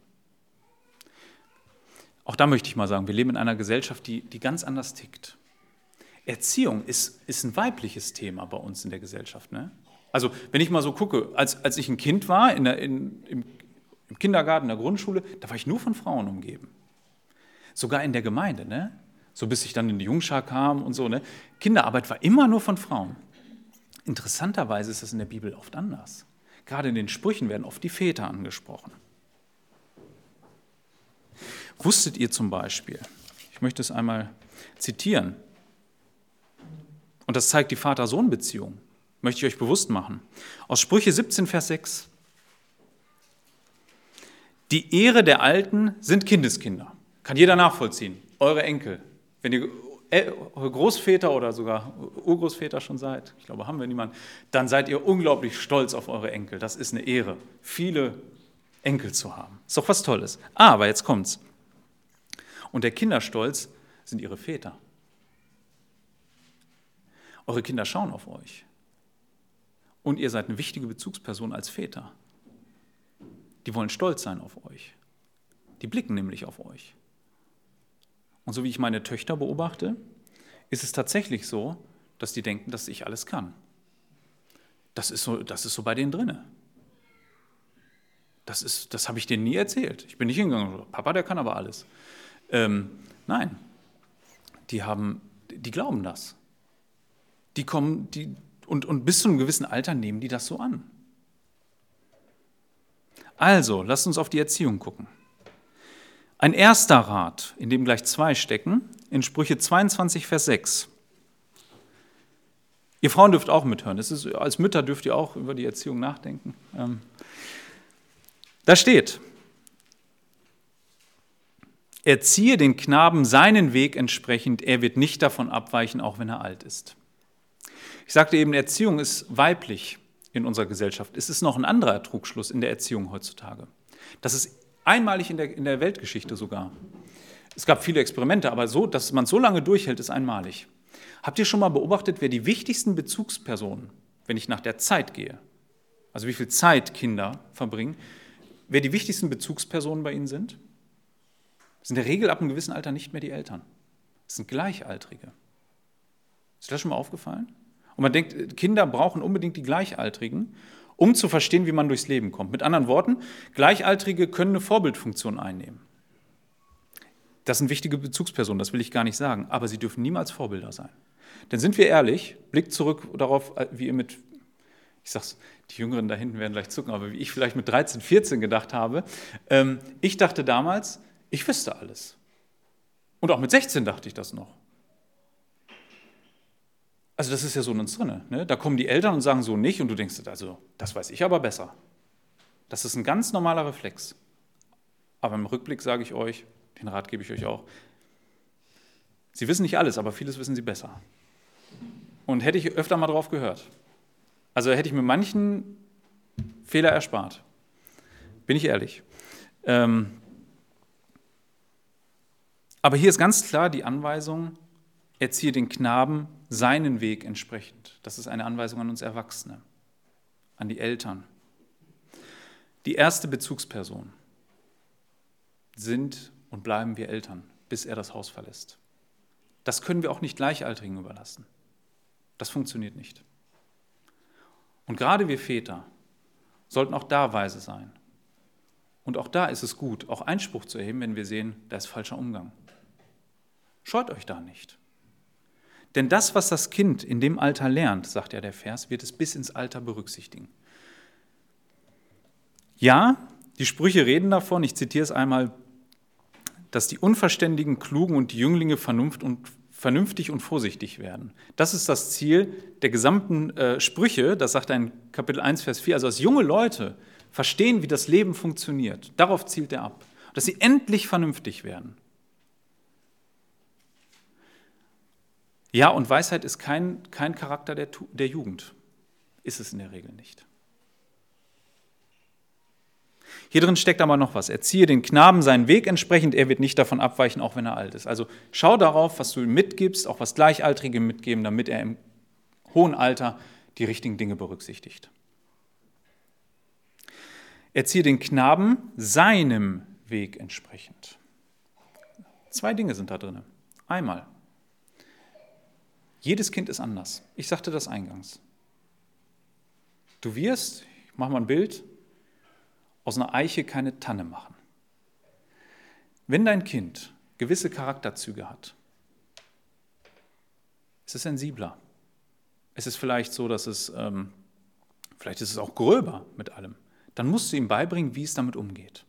da möchte ich mal sagen, wir leben in einer Gesellschaft, die, die ganz anders tickt. Erziehung ist, ist ein weibliches Thema bei uns in der Gesellschaft. Ne? Also wenn ich mal so gucke, als, als ich ein Kind war, in der, in, im, im Kindergarten, in der Grundschule, da war ich nur von Frauen umgeben. Sogar in der Gemeinde, ne? so bis ich dann in die Jungschar kam und so. Ne? Kinderarbeit war immer nur von Frauen. Interessanterweise ist das in der Bibel oft anders. Gerade in den Sprüchen werden oft die Väter angesprochen. Wusstet ihr zum Beispiel, ich möchte es einmal zitieren, und das zeigt die Vater-Sohn-Beziehung, möchte ich euch bewusst machen. Aus Sprüche 17, Vers 6. Die Ehre der Alten sind Kindeskinder. Kann jeder nachvollziehen. Eure Enkel. Wenn ihr Großväter oder sogar Urgroßväter schon seid, ich glaube, haben wir niemanden, dann seid ihr unglaublich stolz auf eure Enkel. Das ist eine Ehre, viele Enkel zu haben. Ist doch was Tolles. Aber jetzt kommt's. Und der Kinderstolz sind ihre Väter. Eure Kinder schauen auf euch. Und ihr seid eine wichtige Bezugsperson als Väter. Die wollen stolz sein auf euch. Die blicken nämlich auf euch. Und so wie ich meine Töchter beobachte, ist es tatsächlich so, dass die denken, dass ich alles kann. Das ist so, das ist so bei denen drinne. Das, das habe ich denen nie erzählt. Ich bin nicht hingegangen, Papa, der kann aber alles. Ähm, nein, die haben, die glauben das. Die kommen, die, und, und bis zu einem gewissen Alter nehmen die das so an. Also, lasst uns auf die Erziehung gucken. Ein erster Rat, in dem gleich zwei stecken, in Sprüche 22, Vers 6. Ihr Frauen dürft auch mithören. Ist, als Mütter dürft ihr auch über die Erziehung nachdenken. Ähm, da steht, erziehe den Knaben seinen Weg entsprechend, er wird nicht davon abweichen, auch wenn er alt ist. Ich sagte eben, Erziehung ist weiblich in unserer Gesellschaft. Es ist noch ein anderer Trugschluss in der Erziehung heutzutage. Das ist Einmalig in der, in der Weltgeschichte sogar. Es gab viele Experimente, aber so, dass man so lange durchhält, ist einmalig. Habt ihr schon mal beobachtet, wer die wichtigsten Bezugspersonen, wenn ich nach der Zeit gehe, also wie viel Zeit Kinder verbringen, wer die wichtigsten Bezugspersonen bei ihnen sind? Das sind in der Regel ab einem gewissen Alter nicht mehr die Eltern. Das sind Gleichaltrige. Ist das schon mal aufgefallen? Und man denkt, Kinder brauchen unbedingt die Gleichaltrigen um zu verstehen, wie man durchs Leben kommt. Mit anderen Worten, Gleichaltrige können eine Vorbildfunktion einnehmen. Das sind wichtige Bezugspersonen, das will ich gar nicht sagen, aber sie dürfen niemals Vorbilder sein. Denn sind wir ehrlich, blickt zurück darauf, wie ihr mit, ich sag's, die Jüngeren da hinten werden gleich zucken, aber wie ich vielleicht mit 13, 14 gedacht habe. Ähm, ich dachte damals, ich wüsste alles. Und auch mit 16 dachte ich das noch. Also das ist ja so in uns drin. Ne? Da kommen die Eltern und sagen so nicht und du denkst, also das weiß ich aber besser. Das ist ein ganz normaler Reflex. Aber im Rückblick sage ich euch, den Rat gebe ich euch auch, Sie wissen nicht alles, aber vieles wissen Sie besser. Und hätte ich öfter mal drauf gehört. Also hätte ich mir manchen Fehler erspart. Bin ich ehrlich. Ähm aber hier ist ganz klar die Anweisung, erziehe den Knaben seinen Weg entsprechend. Das ist eine Anweisung an uns Erwachsene, an die Eltern. Die erste Bezugsperson sind und bleiben wir Eltern, bis er das Haus verlässt. Das können wir auch nicht Gleichaltrigen überlassen. Das funktioniert nicht. Und gerade wir Väter sollten auch da weise sein. Und auch da ist es gut, auch Einspruch zu erheben, wenn wir sehen, da ist falscher Umgang. Scheut euch da nicht. Denn das, was das Kind in dem Alter lernt, sagt ja der Vers, wird es bis ins Alter berücksichtigen. Ja, die Sprüche reden davon, ich zitiere es einmal, dass die Unverständigen, Klugen und die Jünglinge Vernunft und, vernünftig und vorsichtig werden. Das ist das Ziel der gesamten äh, Sprüche, das sagt ein Kapitel 1, Vers 4. Also, dass junge Leute verstehen, wie das Leben funktioniert. Darauf zielt er ab. Dass sie endlich vernünftig werden. Ja, und Weisheit ist kein, kein Charakter der, der Jugend. Ist es in der Regel nicht. Hier drin steckt aber noch was. Erziehe den Knaben seinen Weg entsprechend, er wird nicht davon abweichen, auch wenn er alt ist. Also schau darauf, was du ihm mitgibst, auch was Gleichaltrige mitgeben, damit er im hohen Alter die richtigen Dinge berücksichtigt. Erziehe den Knaben seinem Weg entsprechend. Zwei Dinge sind da drin. Einmal, jedes Kind ist anders. Ich sagte das eingangs. Du wirst, ich mache mal ein Bild, aus einer Eiche keine Tanne machen. Wenn dein Kind gewisse Charakterzüge hat, ist es sensibler. Es ist vielleicht so, dass es, ähm, vielleicht ist es auch gröber mit allem. Dann musst du ihm beibringen, wie es damit umgeht.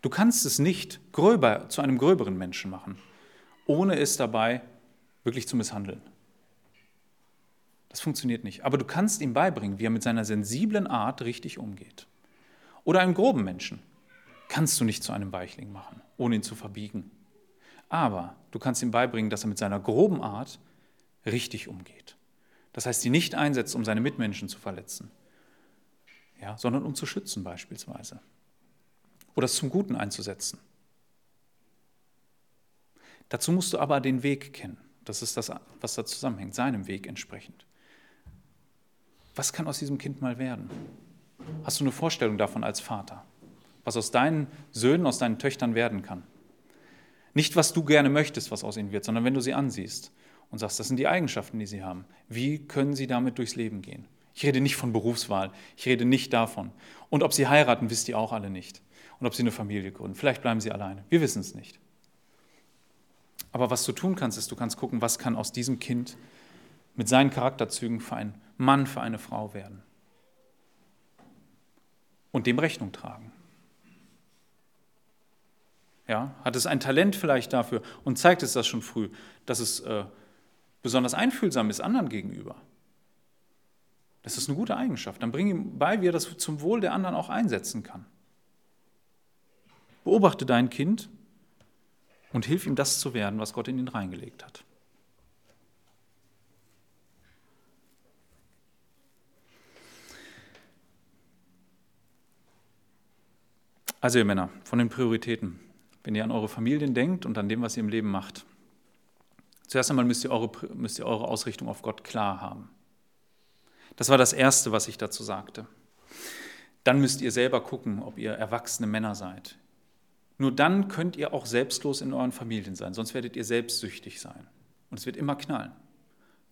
Du kannst es nicht gröber zu einem gröberen Menschen machen, ohne es dabei wirklich zu misshandeln. Das funktioniert nicht. Aber du kannst ihm beibringen, wie er mit seiner sensiblen Art richtig umgeht. Oder einem groben Menschen kannst du nicht zu einem Weichling machen, ohne ihn zu verbiegen. Aber du kannst ihm beibringen, dass er mit seiner groben Art richtig umgeht. Das heißt, sie nicht einsetzt, um seine Mitmenschen zu verletzen, ja, sondern um zu schützen beispielsweise. Oder es zum Guten einzusetzen. Dazu musst du aber den Weg kennen. Das ist das, was da zusammenhängt, seinem Weg entsprechend. Was kann aus diesem Kind mal werden? Hast du eine Vorstellung davon als Vater? Was aus deinen Söhnen, aus deinen Töchtern werden kann? Nicht, was du gerne möchtest, was aus ihnen wird, sondern wenn du sie ansiehst und sagst, das sind die Eigenschaften, die sie haben. Wie können sie damit durchs Leben gehen? Ich rede nicht von Berufswahl, ich rede nicht davon. Und ob sie heiraten, wisst ihr auch alle nicht. Und ob sie eine Familie gründen. Vielleicht bleiben sie alleine. Wir wissen es nicht. Aber was du tun kannst, ist, du kannst gucken, was kann aus diesem Kind mit seinen Charakterzügen für einen Mann, für eine Frau werden. Und dem Rechnung tragen. Ja, hat es ein Talent vielleicht dafür und zeigt es das schon früh, dass es äh, besonders einfühlsam ist anderen gegenüber. Das ist eine gute Eigenschaft. Dann bring ihm bei, wie er das zum Wohl der anderen auch einsetzen kann. Beobachte dein Kind und hilf ihm das zu werden, was Gott in ihn reingelegt hat. Also ihr Männer, von den Prioritäten, wenn ihr an eure Familien denkt und an dem, was ihr im Leben macht. Zuerst einmal müsst ihr eure, müsst ihr eure Ausrichtung auf Gott klar haben. Das war das Erste, was ich dazu sagte. Dann müsst ihr selber gucken, ob ihr erwachsene Männer seid, nur dann könnt ihr auch selbstlos in euren Familien sein, sonst werdet ihr selbstsüchtig sein. Und es wird immer knallen.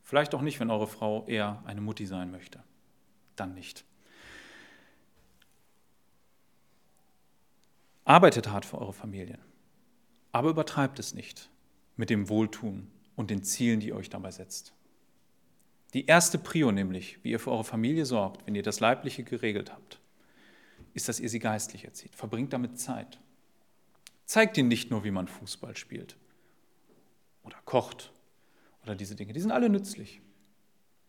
Vielleicht auch nicht, wenn eure Frau eher eine Mutti sein möchte. Dann nicht. Arbeitet hart für eure Familien, aber übertreibt es nicht mit dem Wohltun und den Zielen, die ihr euch dabei setzt. Die erste Prio nämlich, wie ihr für eure Familie sorgt, wenn ihr das Leibliche geregelt habt, ist, dass ihr sie geistlich erzieht. Verbringt damit Zeit. Zeigt ihnen nicht nur, wie man Fußball spielt oder kocht oder diese Dinge. Die sind alle nützlich.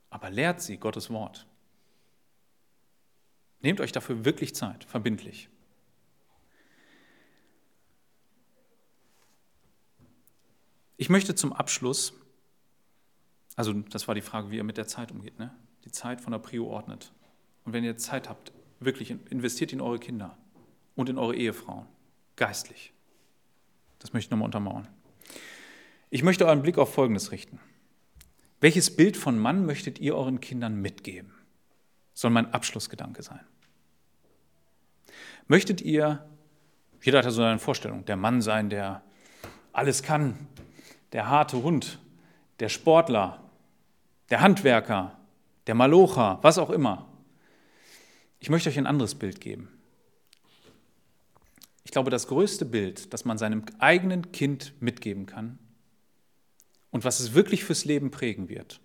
Aber lehrt sie Gottes Wort. Nehmt euch dafür wirklich Zeit, verbindlich. Ich möchte zum Abschluss, also das war die Frage, wie ihr mit der Zeit umgeht, ne? die Zeit von der Prio ordnet. Und wenn ihr Zeit habt, wirklich investiert in eure Kinder und in eure Ehefrauen, geistlich. Das möchte ich nochmal untermauern. Ich möchte euren Blick auf Folgendes richten. Welches Bild von Mann möchtet ihr euren Kindern mitgeben? Soll mein Abschlussgedanke sein. Möchtet ihr, jeder hat ja so eine Vorstellung, der Mann sein, der alles kann, der harte Hund, der Sportler, der Handwerker, der Malocher, was auch immer. Ich möchte euch ein anderes Bild geben. Ich glaube, das größte Bild, das man seinem eigenen Kind mitgeben kann und was es wirklich fürs Leben prägen wird,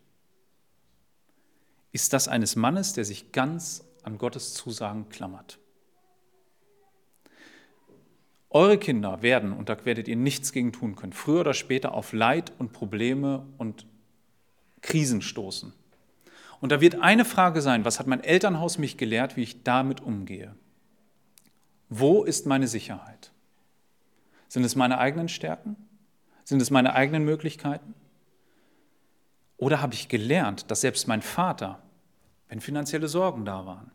ist das eines Mannes, der sich ganz an Gottes Zusagen klammert. Eure Kinder werden, und da werdet ihr nichts gegen tun können, früher oder später auf Leid und Probleme und Krisen stoßen. Und da wird eine Frage sein, was hat mein Elternhaus mich gelehrt, wie ich damit umgehe? Wo ist meine Sicherheit? Sind es meine eigenen Stärken? Sind es meine eigenen Möglichkeiten? Oder habe ich gelernt, dass selbst mein Vater, wenn finanzielle Sorgen da waren,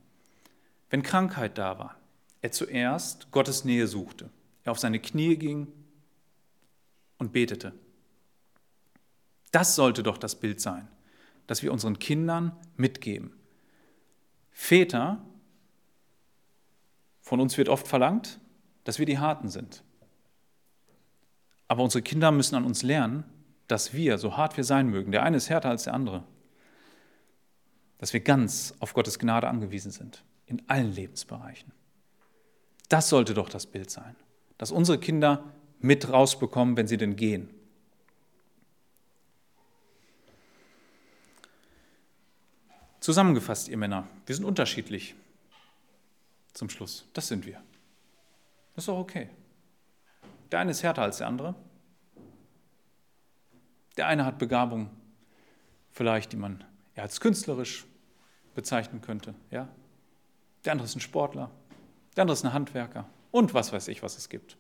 wenn Krankheit da war, er zuerst Gottes Nähe suchte, er auf seine Knie ging und betete. Das sollte doch das Bild sein, das wir unseren Kindern mitgeben. Väter von uns wird oft verlangt, dass wir die Harten sind. Aber unsere Kinder müssen an uns lernen, dass wir, so hart wir sein mögen, der eine ist härter als der andere, dass wir ganz auf Gottes Gnade angewiesen sind, in allen Lebensbereichen. Das sollte doch das Bild sein, dass unsere Kinder mit rausbekommen, wenn sie denn gehen. Zusammengefasst, ihr Männer, wir sind unterschiedlich. Zum Schluss, das sind wir. Das ist auch okay. Der eine ist härter als der andere. Der eine hat Begabung, vielleicht, die man ja, als künstlerisch bezeichnen könnte. Ja? Der andere ist ein Sportler, der andere ist ein Handwerker und was weiß ich, was es gibt.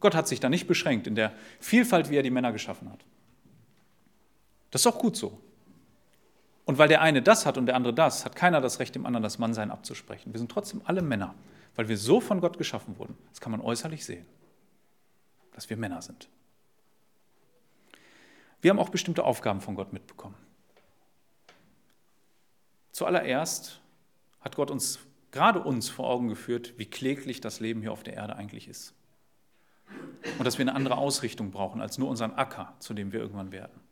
Gott hat sich da nicht beschränkt in der Vielfalt, wie er die Männer geschaffen hat. Das ist auch gut so. Und weil der eine das hat und der andere das, hat keiner das Recht, dem anderen das Mannsein abzusprechen. Wir sind trotzdem alle Männer, weil wir so von Gott geschaffen wurden. Das kann man äußerlich sehen, dass wir Männer sind. Wir haben auch bestimmte Aufgaben von Gott mitbekommen. Zuallererst hat Gott uns, gerade uns, vor Augen geführt, wie kläglich das Leben hier auf der Erde eigentlich ist. Und dass wir eine andere Ausrichtung brauchen als nur unseren Acker, zu dem wir irgendwann werden.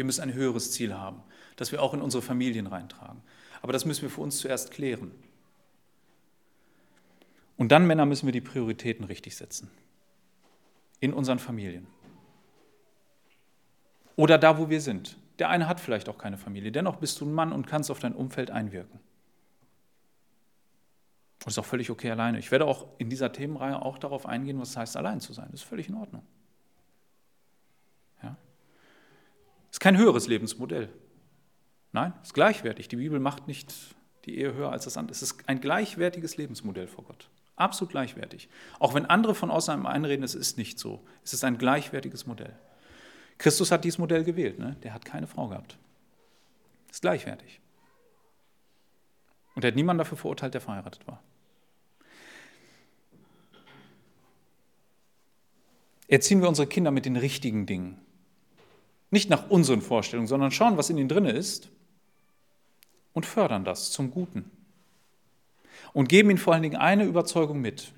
Wir müssen ein höheres Ziel haben, das wir auch in unsere Familien reintragen. Aber das müssen wir für uns zuerst klären. Und dann, Männer, müssen wir die Prioritäten richtig setzen. In unseren Familien. Oder da, wo wir sind. Der eine hat vielleicht auch keine Familie. Dennoch bist du ein Mann und kannst auf dein Umfeld einwirken. Und ist auch völlig okay alleine. Ich werde auch in dieser Themenreihe auch darauf eingehen, was es heißt, allein zu sein. Das ist völlig in Ordnung. Ist kein höheres Lebensmodell. Nein, ist gleichwertig. Die Bibel macht nicht die Ehe höher als das andere. Es ist ein gleichwertiges Lebensmodell vor Gott. Absolut gleichwertig. Auch wenn andere von außen einem einreden, es ist nicht so. Es ist ein gleichwertiges Modell. Christus hat dieses Modell gewählt. Ne? Der hat keine Frau gehabt. Ist gleichwertig. Und er hat niemanden dafür verurteilt, der verheiratet war. Erziehen wir unsere Kinder mit den richtigen Dingen. Nicht nach unseren Vorstellungen, sondern schauen, was in ihnen drin ist und fördern das zum Guten. Und geben ihnen vor allen Dingen eine Überzeugung mit,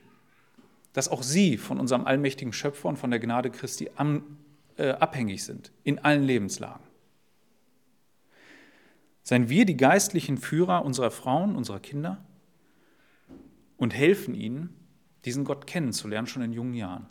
dass auch sie von unserem allmächtigen Schöpfer und von der Gnade Christi am, äh, abhängig sind, in allen Lebenslagen. Seien wir die geistlichen Führer unserer Frauen, unserer Kinder und helfen ihnen, diesen Gott kennenzulernen, schon in jungen Jahren.